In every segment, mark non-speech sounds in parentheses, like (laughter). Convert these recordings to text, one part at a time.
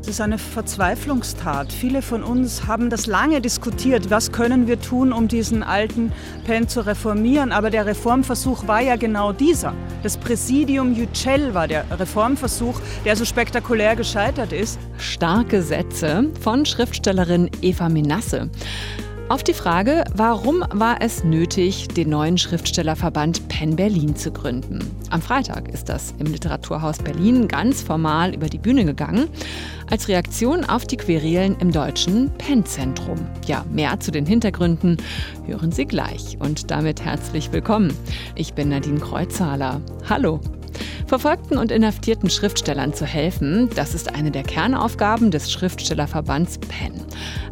Es ist eine Verzweiflungstat. Viele von uns haben das lange diskutiert. Was können wir tun, um diesen alten Pen zu reformieren? Aber der Reformversuch war ja genau dieser. Das Präsidium Yücel war der Reformversuch, der so spektakulär gescheitert ist. Starke Sätze von Schriftstellerin Eva Menasse. Auf die Frage, warum war es nötig, den neuen Schriftstellerverband Penn Berlin zu gründen? Am Freitag ist das im Literaturhaus Berlin ganz formal über die Bühne gegangen, als Reaktion auf die Querelen im deutschen Penn-Zentrum. Ja, mehr zu den Hintergründen hören Sie gleich und damit herzlich willkommen. Ich bin Nadine Kreuzhaler. Hallo. Verfolgten und inhaftierten Schriftstellern zu helfen, das ist eine der Kernaufgaben des Schriftstellerverbands PEN.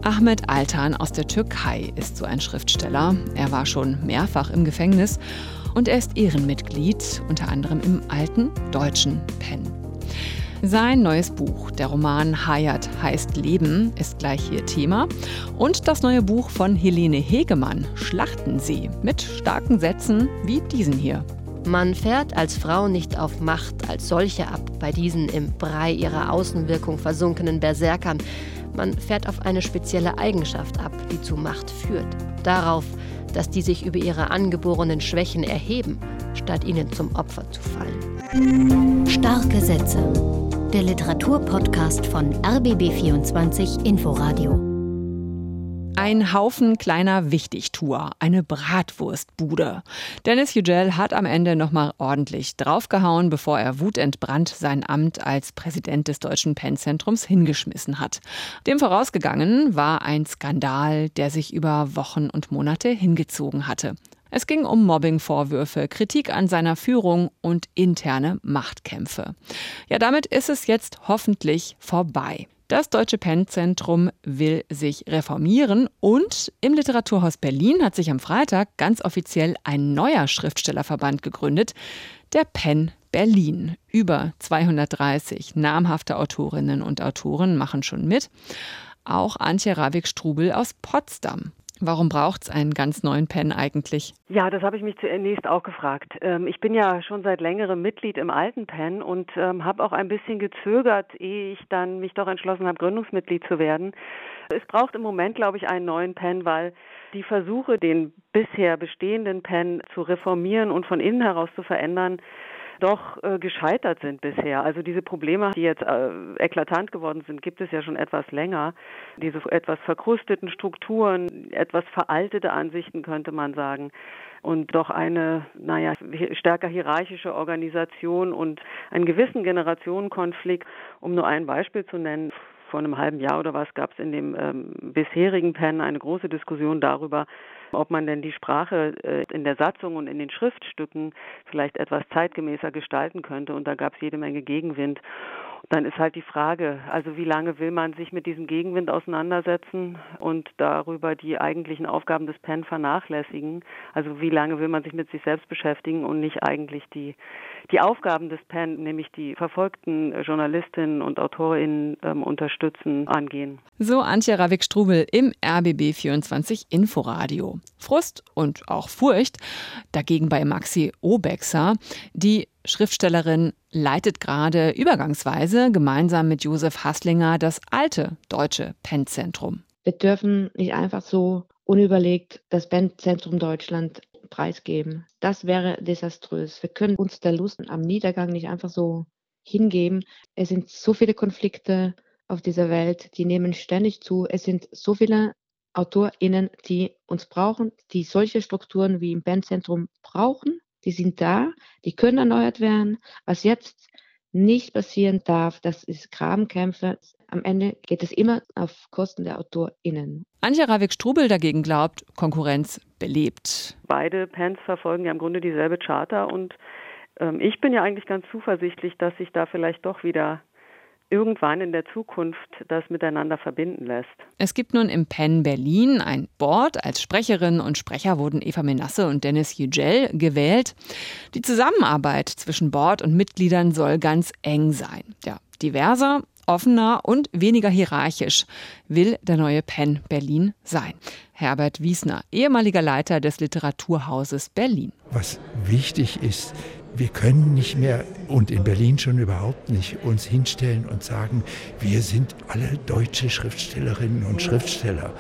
Ahmed Altan aus der Türkei ist so ein Schriftsteller. Er war schon mehrfach im Gefängnis und er ist Ehrenmitglied, unter anderem im alten deutschen PEN. Sein neues Buch, der Roman Hayat heißt Leben, ist gleich hier Thema. Und das neue Buch von Helene Hegemann, Schlachten Sie, mit starken Sätzen wie diesen hier. Man fährt als Frau nicht auf Macht als solche ab, bei diesen im Brei ihrer Außenwirkung versunkenen Berserkern. Man fährt auf eine spezielle Eigenschaft ab, die zu Macht führt. Darauf, dass die sich über ihre angeborenen Schwächen erheben, statt ihnen zum Opfer zu fallen. Starke Sätze. Der Literaturpodcast von RBB24 Inforadio. Ein Haufen kleiner Wichtigtour, eine Bratwurstbude. Dennis Yücel hat am Ende nochmal ordentlich draufgehauen, bevor er wutentbrannt sein Amt als Präsident des Deutschen Pennzentrums hingeschmissen hat. Dem vorausgegangen war ein Skandal, der sich über Wochen und Monate hingezogen hatte. Es ging um Mobbingvorwürfe, Kritik an seiner Führung und interne Machtkämpfe. Ja, damit ist es jetzt hoffentlich vorbei. Das Deutsche Pennzentrum will sich reformieren und im Literaturhaus Berlin hat sich am Freitag ganz offiziell ein neuer Schriftstellerverband gegründet, der Penn Berlin. Über 230 namhafte Autorinnen und Autoren machen schon mit. Auch Antje Ravik-Strubel aus Potsdam. Warum braucht es einen ganz neuen Pen eigentlich? Ja, das habe ich mich zunächst auch gefragt. Ähm, ich bin ja schon seit längerem Mitglied im alten Pen und ähm, habe auch ein bisschen gezögert, ehe ich dann mich doch entschlossen habe, Gründungsmitglied zu werden. Es braucht im Moment, glaube ich, einen neuen Pen, weil die Versuche, den bisher bestehenden Pen zu reformieren und von innen heraus zu verändern, doch äh, gescheitert sind bisher. Also diese Probleme, die jetzt äh, eklatant geworden sind, gibt es ja schon etwas länger. Diese etwas verkrusteten Strukturen, etwas veraltete Ansichten könnte man sagen und doch eine, naja, stärker hierarchische Organisation und einen gewissen Generationenkonflikt, um nur ein Beispiel zu nennen vor einem halben Jahr oder was gab es in dem ähm, bisherigen PEN eine große Diskussion darüber, ob man denn die Sprache äh, in der Satzung und in den Schriftstücken vielleicht etwas zeitgemäßer gestalten könnte. Und da gab es jede Menge Gegenwind. Dann ist halt die Frage, also wie lange will man sich mit diesem Gegenwind auseinandersetzen und darüber die eigentlichen Aufgaben des PEN vernachlässigen? Also wie lange will man sich mit sich selbst beschäftigen und nicht eigentlich die, die Aufgaben des PEN, nämlich die verfolgten Journalistinnen und AutorInnen ähm, unterstützen, angehen? So Antje Ravik-Strubel im RBB 24 Inforadio. Frust und auch Furcht dagegen bei Maxi Obexer, die Schriftstellerin leitet gerade übergangsweise gemeinsam mit Josef Hasslinger das alte deutsche Penn-Zentrum. Wir dürfen nicht einfach so unüberlegt das Penn-Zentrum Deutschland preisgeben. Das wäre desaströs. Wir können uns der Lust am Niedergang nicht einfach so hingeben. Es sind so viele Konflikte auf dieser Welt, die nehmen ständig zu. Es sind so viele AutorInnen, die uns brauchen, die solche Strukturen wie im Penn-Zentrum brauchen die sind da, die können erneuert werden. Was jetzt nicht passieren darf, das ist Grabenkämpfe. Am Ende geht es immer auf Kosten der AutorInnen. Anja Ravik-Strubel dagegen glaubt, Konkurrenz belebt. Beide Pens verfolgen ja im Grunde dieselbe Charta und ähm, ich bin ja eigentlich ganz zuversichtlich, dass sich da vielleicht doch wieder irgendwann in der Zukunft das miteinander verbinden lässt. Es gibt nun im PEN Berlin ein Board. Als Sprecherin und Sprecher wurden Eva Menasse und Dennis Yücel gewählt. Die Zusammenarbeit zwischen Board und Mitgliedern soll ganz eng sein. Ja, diverser, offener und weniger hierarchisch will der neue PEN Berlin sein. Herbert Wiesner, ehemaliger Leiter des Literaturhauses Berlin. Was wichtig ist, wir können nicht mehr und in Berlin schon überhaupt nicht uns hinstellen und sagen, wir sind alle deutsche Schriftstellerinnen und Schriftsteller.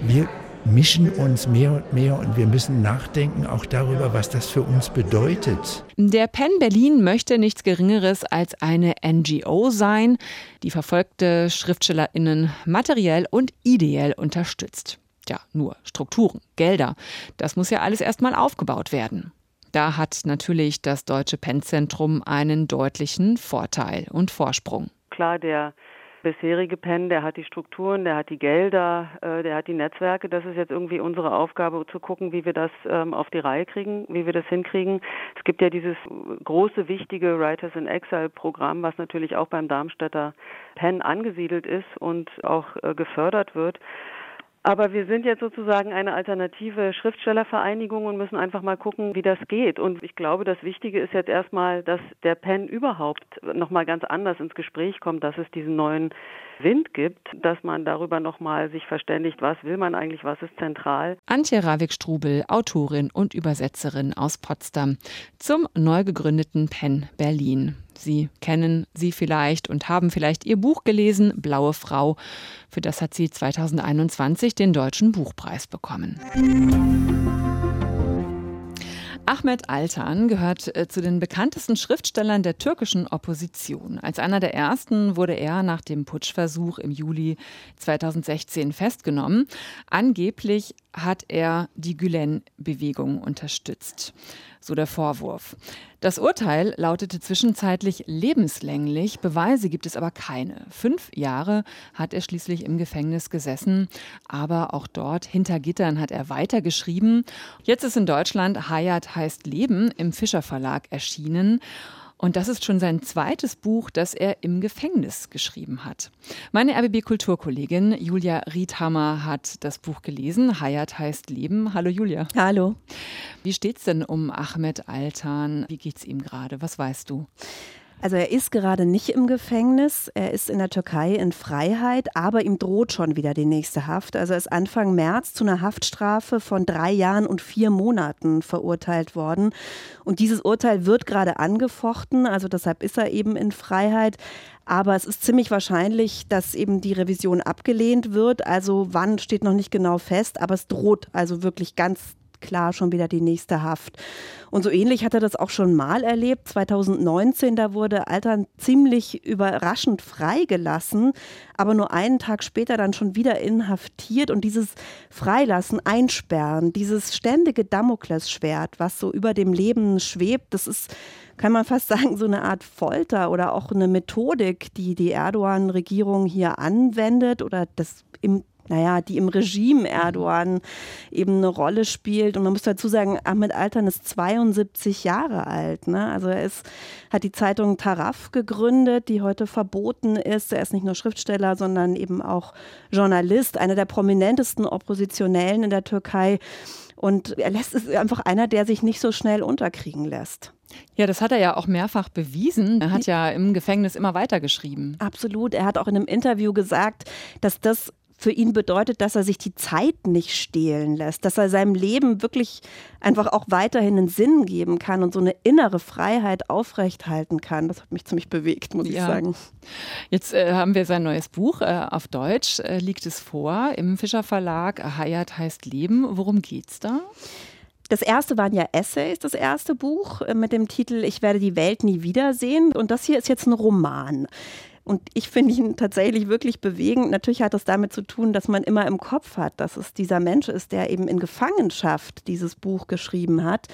Wir mischen uns mehr und mehr und wir müssen nachdenken auch darüber, was das für uns bedeutet. Der Penn Berlin möchte nichts Geringeres als eine NGO sein, die verfolgte Schriftstellerinnen materiell und ideell unterstützt. Ja, nur Strukturen, Gelder. Das muss ja alles erstmal aufgebaut werden. Da hat natürlich das Deutsche Pennzentrum einen deutlichen Vorteil und Vorsprung. Klar, der bisherige Penn, der hat die Strukturen, der hat die Gelder, äh, der hat die Netzwerke. Das ist jetzt irgendwie unsere Aufgabe zu gucken, wie wir das ähm, auf die Reihe kriegen, wie wir das hinkriegen. Es gibt ja dieses große, wichtige Writers in Exile Programm, was natürlich auch beim Darmstädter Penn angesiedelt ist und auch äh, gefördert wird. Aber wir sind jetzt sozusagen eine alternative Schriftstellervereinigung und müssen einfach mal gucken, wie das geht. Und ich glaube, das Wichtige ist jetzt erstmal, dass der PEN überhaupt nochmal ganz anders ins Gespräch kommt, dass es diesen neuen Wind gibt, dass man darüber nochmal sich verständigt, was will man eigentlich, was ist zentral. Antje Ravik-Strubel, Autorin und Übersetzerin aus Potsdam, zum neu gegründeten PEN Berlin. Sie kennen sie vielleicht und haben vielleicht ihr Buch gelesen, Blaue Frau. Für das hat sie 2021 den Deutschen Buchpreis bekommen. Ahmed Altan gehört äh, zu den bekanntesten Schriftstellern der türkischen Opposition. Als einer der ersten wurde er nach dem Putschversuch im Juli 2016 festgenommen. Angeblich hat er die Gülen-Bewegung unterstützt. So der Vorwurf. Das Urteil lautete zwischenzeitlich lebenslänglich, Beweise gibt es aber keine. Fünf Jahre hat er schließlich im Gefängnis gesessen, aber auch dort hinter Gittern hat er weitergeschrieben. Jetzt ist in Deutschland Hayat heißt Leben im Fischer Verlag erschienen. Und das ist schon sein zweites Buch, das er im Gefängnis geschrieben hat. Meine RBB-Kulturkollegin Julia Riedhammer hat das Buch gelesen. Hayat heißt Leben. Hallo Julia. Hallo. Wie steht's denn um Ahmed Altan? Wie geht's ihm gerade? Was weißt du? Also er ist gerade nicht im Gefängnis, er ist in der Türkei in Freiheit, aber ihm droht schon wieder die nächste Haft. Also er ist Anfang März zu einer Haftstrafe von drei Jahren und vier Monaten verurteilt worden. Und dieses Urteil wird gerade angefochten, also deshalb ist er eben in Freiheit. Aber es ist ziemlich wahrscheinlich, dass eben die Revision abgelehnt wird. Also wann steht noch nicht genau fest, aber es droht also wirklich ganz klar schon wieder die nächste Haft. Und so ähnlich hat er das auch schon mal erlebt. 2019, da wurde Altern ziemlich überraschend freigelassen, aber nur einen Tag später dann schon wieder inhaftiert. Und dieses Freilassen, Einsperren, dieses ständige Damoklesschwert, was so über dem Leben schwebt, das ist kann man fast (laughs) sagen, so eine Art Folter oder auch eine Methodik, die die Erdogan-Regierung hier anwendet oder das im naja, die im Regime Erdogan eben eine Rolle spielt. Und man muss dazu sagen, Ahmed Altan ist 72 Jahre alt. Ne? Also er ist, hat die Zeitung Taraf gegründet, die heute verboten ist. Er ist nicht nur Schriftsteller, sondern eben auch Journalist, einer der prominentesten Oppositionellen in der Türkei. Und er lässt ist einfach einer, der sich nicht so schnell unterkriegen lässt. Ja, das hat er ja auch mehrfach bewiesen. Er hat ja im Gefängnis immer weitergeschrieben. Absolut. Er hat auch in einem Interview gesagt, dass das für ihn bedeutet, dass er sich die Zeit nicht stehlen lässt, dass er seinem Leben wirklich einfach auch weiterhin einen Sinn geben kann und so eine innere Freiheit aufrechthalten kann. Das hat mich ziemlich bewegt, muss ja. ich sagen. Jetzt äh, haben wir sein neues Buch äh, auf Deutsch, äh, liegt es vor im Fischer Verlag. Hayat heißt Leben. Worum geht's da? Das erste waren ja Essays, das erste Buch äh, mit dem Titel Ich werde die Welt nie wiedersehen. Und das hier ist jetzt ein Roman. Und ich finde ihn tatsächlich wirklich bewegend. Natürlich hat das damit zu tun, dass man immer im Kopf hat, dass es dieser Mensch ist, der eben in Gefangenschaft dieses Buch geschrieben hat.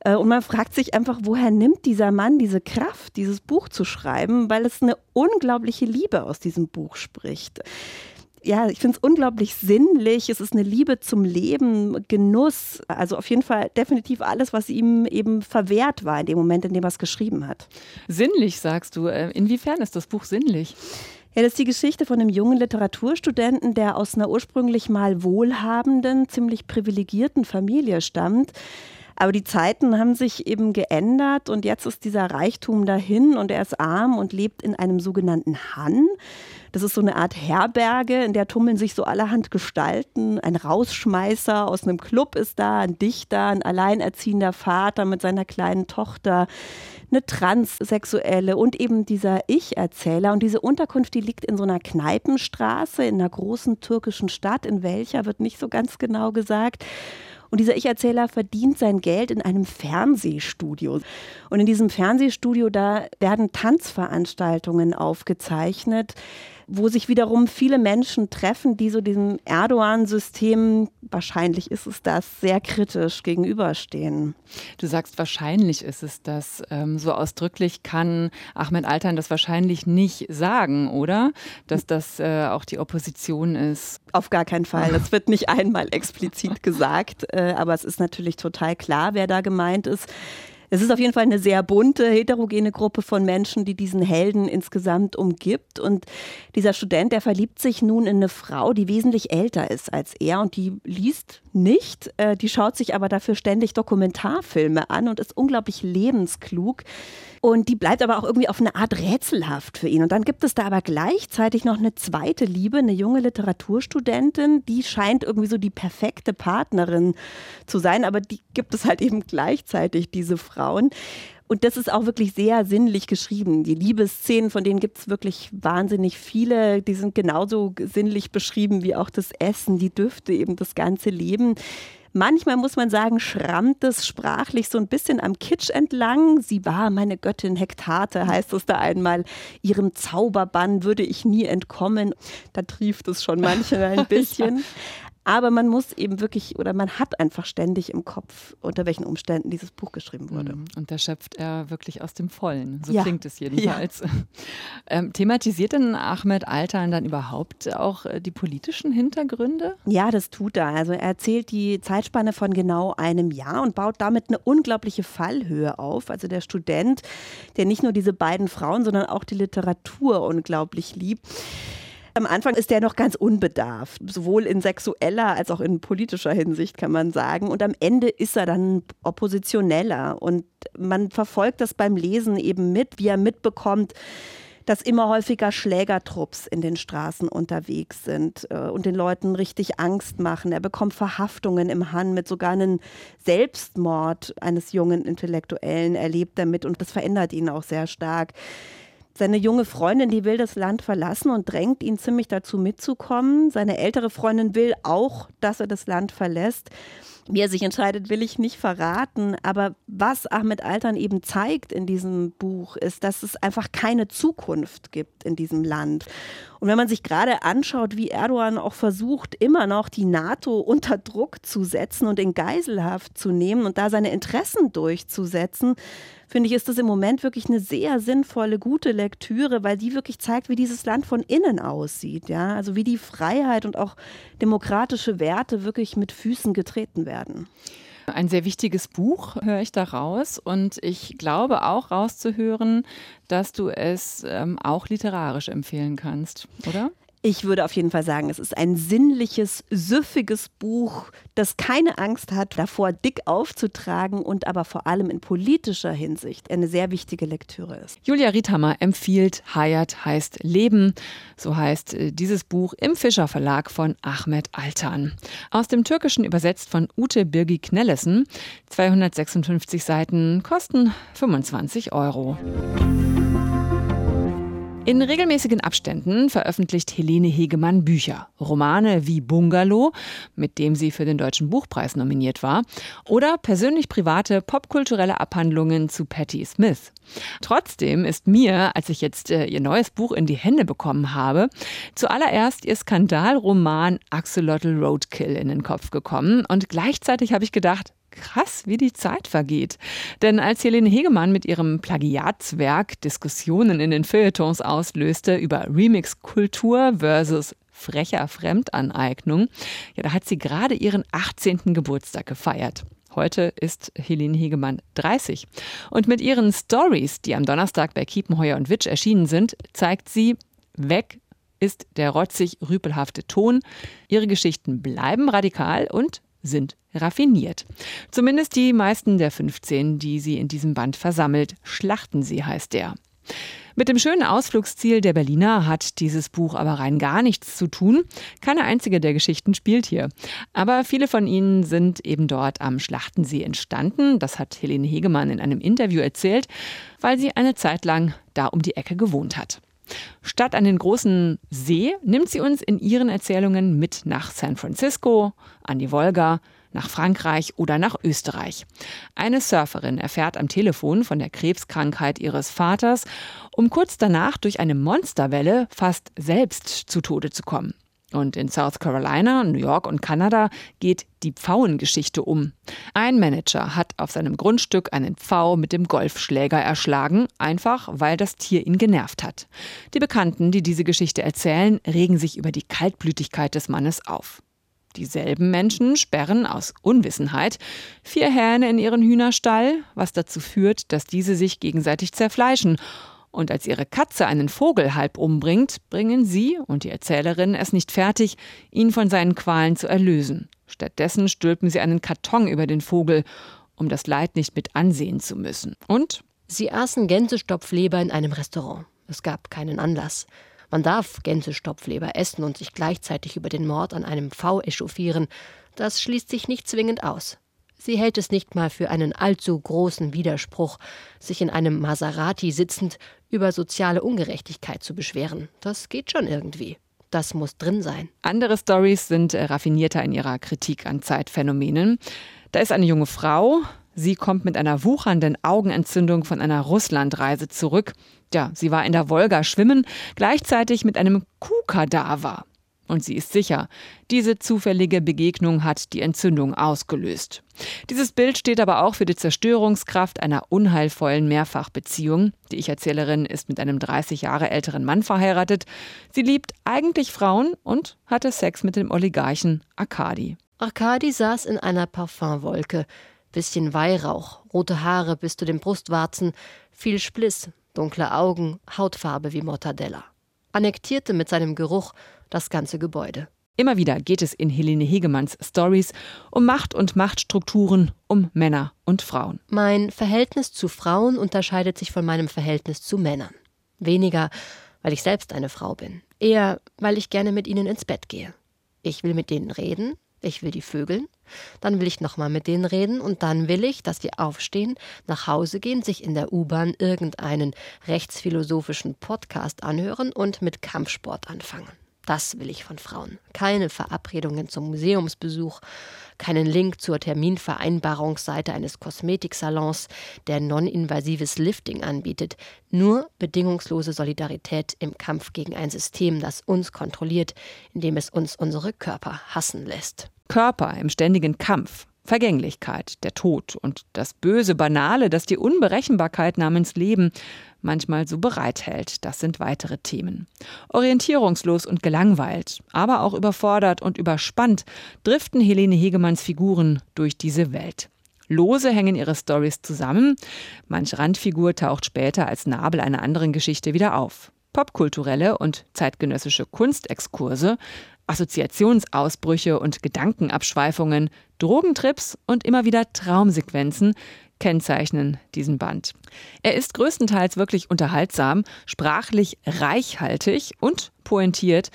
Äh, und man fragt sich einfach, woher nimmt dieser Mann diese Kraft, dieses Buch zu schreiben, weil es eine unglaubliche Liebe aus diesem Buch spricht ja, ich finde es unglaublich sinnlich. Es ist eine Liebe zum Leben, Genuss. Also auf jeden Fall definitiv alles, was ihm eben verwehrt war in dem Moment, in dem er es geschrieben hat. Sinnlich, sagst du. Äh, inwiefern ist das Buch sinnlich? Ja, das ist die Geschichte von einem jungen Literaturstudenten, der aus einer ursprünglich mal wohlhabenden, ziemlich privilegierten Familie stammt Aber die Zeiten haben sich eben geändert und jetzt ist dieser Reichtum dahin und er ist arm und lebt in einem sogenannten Han. Das ist so eine Art Herberge, in der tummeln sich so allerhand Gestalten. Ein Rausschmeißer aus einem Club ist da, ein Dichter, ein alleinerziehender Vater mit seiner kleinen Tochter, eine Transsexuelle und eben dieser Ich-Erzähler. Und diese Unterkunft, die liegt in so einer Kneipenstraße in einer großen türkischen Stadt. In welcher wird nicht so ganz genau gesagt. Und dieser Ich-Erzähler verdient sein Geld in einem Fernsehstudio. Und in diesem Fernsehstudio, da werden Tanzveranstaltungen aufgezeichnet wo sich wiederum viele Menschen treffen, die so diesem Erdogan-System, wahrscheinlich ist es das, sehr kritisch gegenüberstehen. Du sagst, wahrscheinlich ist es das. Ähm, so ausdrücklich kann Ahmed Altan das wahrscheinlich nicht sagen, oder? Dass das äh, auch die Opposition ist. Auf gar keinen Fall. Das wird nicht einmal explizit (laughs) gesagt, äh, aber es ist natürlich total klar, wer da gemeint ist. Es ist auf jeden Fall eine sehr bunte, heterogene Gruppe von Menschen, die diesen Helden insgesamt umgibt. Und dieser Student, der verliebt sich nun in eine Frau, die wesentlich älter ist als er und die liest nicht. Äh, die schaut sich aber dafür ständig Dokumentarfilme an und ist unglaublich lebensklug. Und die bleibt aber auch irgendwie auf eine Art rätselhaft für ihn. Und dann gibt es da aber gleichzeitig noch eine zweite Liebe, eine junge Literaturstudentin, die scheint irgendwie so die perfekte Partnerin zu sein, aber die gibt es halt eben gleichzeitig, diese Frauen. Und das ist auch wirklich sehr sinnlich geschrieben. Die Liebesszenen, von denen gibt es wirklich wahnsinnig viele. Die sind genauso sinnlich beschrieben wie auch das Essen, die Düfte, eben das ganze Leben. Manchmal muss man sagen, schrammt es sprachlich so ein bisschen am Kitsch entlang. Sie war meine Göttin Hektate, heißt es da einmal. Ihrem Zauberbann würde ich nie entkommen. Da trieft es schon manchmal ein (laughs) bisschen. Aber man muss eben wirklich oder man hat einfach ständig im Kopf, unter welchen Umständen dieses Buch geschrieben wurde. Mhm. Und da schöpft er wirklich aus dem Vollen. So ja. klingt es jedenfalls. Ja. (laughs) Ähm, thematisiert denn Ahmed Altan dann überhaupt auch äh, die politischen Hintergründe? Ja, das tut er. Also er erzählt die Zeitspanne von genau einem Jahr und baut damit eine unglaubliche Fallhöhe auf. Also der Student, der nicht nur diese beiden Frauen, sondern auch die Literatur unglaublich liebt am Anfang ist der noch ganz unbedarft, sowohl in sexueller als auch in politischer Hinsicht, kann man sagen. Und am Ende ist er dann oppositioneller. Und man verfolgt das beim Lesen eben mit, wie er mitbekommt, dass immer häufiger Schlägertrupps in den Straßen unterwegs sind äh, und den Leuten richtig Angst machen. Er bekommt Verhaftungen im Han mit sogar einem Selbstmord eines jungen Intellektuellen erlebt damit und das verändert ihn auch sehr stark. Seine junge Freundin, die will das Land verlassen und drängt ihn ziemlich dazu mitzukommen. Seine ältere Freundin will auch, dass er das Land verlässt. Wie er sich entscheidet, will ich nicht verraten. Aber was Ahmed Altan eben zeigt in diesem Buch, ist, dass es einfach keine Zukunft gibt in diesem Land. Und wenn man sich gerade anschaut, wie Erdogan auch versucht, immer noch die NATO unter Druck zu setzen und in Geiselhaft zu nehmen und da seine Interessen durchzusetzen, finde ich, ist das im Moment wirklich eine sehr sinnvolle, gute Lektüre, weil die wirklich zeigt, wie dieses Land von innen aussieht. Ja? Also wie die Freiheit und auch demokratische Werte wirklich mit Füßen getreten werden. Ein sehr wichtiges Buch höre ich da raus und ich glaube auch rauszuhören, dass du es ähm, auch literarisch empfehlen kannst, oder? Ich würde auf jeden Fall sagen, es ist ein sinnliches, süffiges Buch, das keine Angst hat, davor dick aufzutragen und aber vor allem in politischer Hinsicht eine sehr wichtige Lektüre ist. Julia Riethammer empfiehlt Hayat heißt Leben. So heißt äh, dieses Buch im Fischer Verlag von Ahmed Altan. Aus dem Türkischen übersetzt von Ute Birgi Knellesen. 256 Seiten kosten 25 Euro. In regelmäßigen Abständen veröffentlicht Helene Hegemann Bücher, Romane wie Bungalow, mit dem sie für den Deutschen Buchpreis nominiert war, oder persönlich private popkulturelle Abhandlungen zu Patti Smith. Trotzdem ist mir, als ich jetzt äh, ihr neues Buch in die Hände bekommen habe, zuallererst ihr Skandalroman Axolotl Roadkill in den Kopf gekommen und gleichzeitig habe ich gedacht, krass, wie die Zeit vergeht. Denn als Helene Hegemann mit ihrem Plagiatswerk Diskussionen in den Feuilletons auslöste über Remix-Kultur versus frecher Fremdaneignung, ja, da hat sie gerade ihren 18. Geburtstag gefeiert. Heute ist Helene Hegemann 30. Und mit ihren Stories, die am Donnerstag bei Kiepenheuer und Witsch erschienen sind, zeigt sie, weg ist der rotzig-rüpelhafte Ton. Ihre Geschichten bleiben radikal und sind raffiniert. Zumindest die meisten der 15, die sie in diesem Band versammelt. Schlachten sie heißt der. Mit dem schönen Ausflugsziel der Berliner hat dieses Buch aber rein gar nichts zu tun. Keine einzige der Geschichten spielt hier. Aber viele von ihnen sind eben dort am Schlachtensee entstanden. Das hat Helene Hegemann in einem Interview erzählt, weil sie eine Zeit lang da um die Ecke gewohnt hat. Statt an den großen See nimmt sie uns in ihren Erzählungen mit nach San Francisco, an die Wolga, nach Frankreich oder nach Österreich. Eine Surferin erfährt am Telefon von der Krebskrankheit ihres Vaters, um kurz danach durch eine Monsterwelle fast selbst zu Tode zu kommen. Und in South Carolina, New York und Kanada geht die Pfauengeschichte um. Ein Manager hat auf seinem Grundstück einen Pfau mit dem Golfschläger erschlagen, einfach weil das Tier ihn genervt hat. Die Bekannten, die diese Geschichte erzählen, regen sich über die Kaltblütigkeit des Mannes auf. Dieselben Menschen sperren aus Unwissenheit vier Hähne in ihren Hühnerstall, was dazu führt, dass diese sich gegenseitig zerfleischen. Und als ihre Katze einen Vogel halb umbringt, bringen sie und die Erzählerin es nicht fertig, ihn von seinen Qualen zu erlösen. Stattdessen stülpen sie einen Karton über den Vogel, um das Leid nicht mit ansehen zu müssen. Und sie aßen Gänsestopfleber in einem Restaurant. Es gab keinen Anlass. Man darf Gänsestopfleber essen und sich gleichzeitig über den Mord an einem V echauffieren. Das schließt sich nicht zwingend aus. Sie hält es nicht mal für einen allzu großen Widerspruch, sich in einem Maserati sitzend über soziale Ungerechtigkeit zu beschweren. Das geht schon irgendwie. Das muss drin sein. Andere Stories sind äh, raffinierter in ihrer Kritik an Zeitphänomenen. Da ist eine junge Frau, Sie kommt mit einer wuchernden Augenentzündung von einer Russlandreise zurück. Ja, sie war in der Wolga schwimmen, gleichzeitig mit einem Kuhkadaver. Und sie ist sicher, diese zufällige Begegnung hat die Entzündung ausgelöst. Dieses Bild steht aber auch für die Zerstörungskraft einer unheilvollen Mehrfachbeziehung. Die Ich-Erzählerin ist mit einem 30 Jahre älteren Mann verheiratet. Sie liebt eigentlich Frauen und hatte Sex mit dem Oligarchen Arkadi. Arkadi saß in einer Parfumwolke bisschen Weihrauch, rote Haare bis zu den Brustwarzen, viel Spliss, dunkle Augen, Hautfarbe wie Mortadella. Annektierte mit seinem Geruch das ganze Gebäude. Immer wieder geht es in Helene Hegemanns Stories um Macht und Machtstrukturen, um Männer und Frauen. Mein Verhältnis zu Frauen unterscheidet sich von meinem Verhältnis zu Männern. Weniger, weil ich selbst eine Frau bin, eher, weil ich gerne mit ihnen ins Bett gehe. Ich will mit denen reden, ich will die vögeln, dann will ich nochmal mit denen reden und dann will ich, dass die aufstehen, nach Hause gehen, sich in der U-Bahn irgendeinen rechtsphilosophischen Podcast anhören und mit Kampfsport anfangen. Das will ich von Frauen. Keine Verabredungen zum Museumsbesuch, keinen Link zur Terminvereinbarungsseite eines Kosmetiksalons, der non-invasives Lifting anbietet. Nur bedingungslose Solidarität im Kampf gegen ein System, das uns kontrolliert, indem es uns unsere Körper hassen lässt. Körper im ständigen Kampf, Vergänglichkeit, der Tod und das böse Banale, das die Unberechenbarkeit namens Leben manchmal so bereithält, das sind weitere Themen. Orientierungslos und gelangweilt, aber auch überfordert und überspannt driften Helene Hegemanns Figuren durch diese Welt. Lose hängen ihre Stories zusammen, manch Randfigur taucht später als Nabel einer anderen Geschichte wieder auf. Popkulturelle und zeitgenössische Kunstexkurse Assoziationsausbrüche und Gedankenabschweifungen, Drogentrips und immer wieder Traumsequenzen kennzeichnen diesen Band. Er ist größtenteils wirklich unterhaltsam, sprachlich reichhaltig und pointiert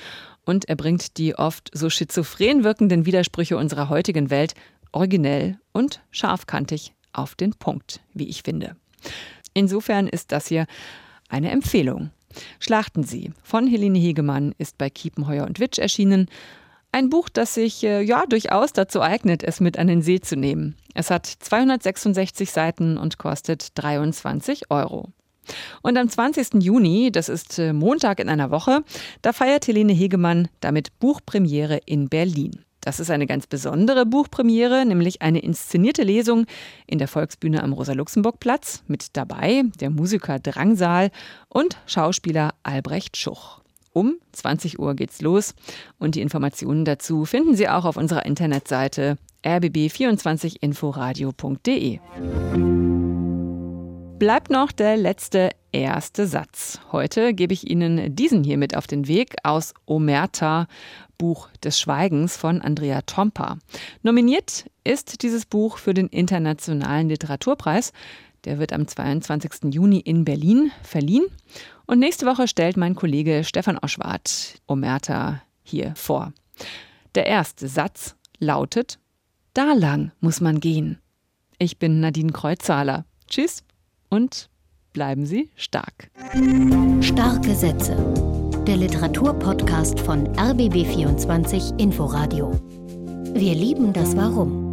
und er bringt die oft so schizophren wirkenden Widersprüche unserer heutigen Welt originell und scharfkantig auf den Punkt, wie ich finde. Insofern ist das hier eine Empfehlung. Schlachten Sie von Helene Hegemann ist bei Kiepenheuer und Witsch erschienen. Ein Buch, das sich äh, ja durchaus dazu eignet, es mit an den See zu nehmen. Es hat 266 Seiten und kostet 23 Euro. Und am 20. Juni, das ist äh, Montag in einer Woche, da feiert Helene Hegemann damit Buchpremiere in Berlin. Das ist eine ganz besondere Buchpremiere, nämlich eine inszenierte Lesung in der Volksbühne am Rosa-Luxemburg-Platz mit dabei der Musiker Drangsal und Schauspieler Albrecht Schuch. Um 20 Uhr geht's los und die Informationen dazu finden Sie auch auf unserer Internetseite rbb24inforadio.de. Bleibt noch der letzte erste Satz. Heute gebe ich Ihnen diesen hier mit auf den Weg aus Omerta, Buch des Schweigens von Andrea Tompa. Nominiert ist dieses Buch für den Internationalen Literaturpreis. Der wird am 22. Juni in Berlin verliehen. Und nächste Woche stellt mein Kollege Stefan Oschwart Omerta hier vor. Der erste Satz lautet: Da lang muss man gehen. Ich bin Nadine Kreuzzahler. Tschüss und bleiben Sie stark. Starke Sätze. Der Literaturpodcast von RBB24 Inforadio. Wir lieben das Warum.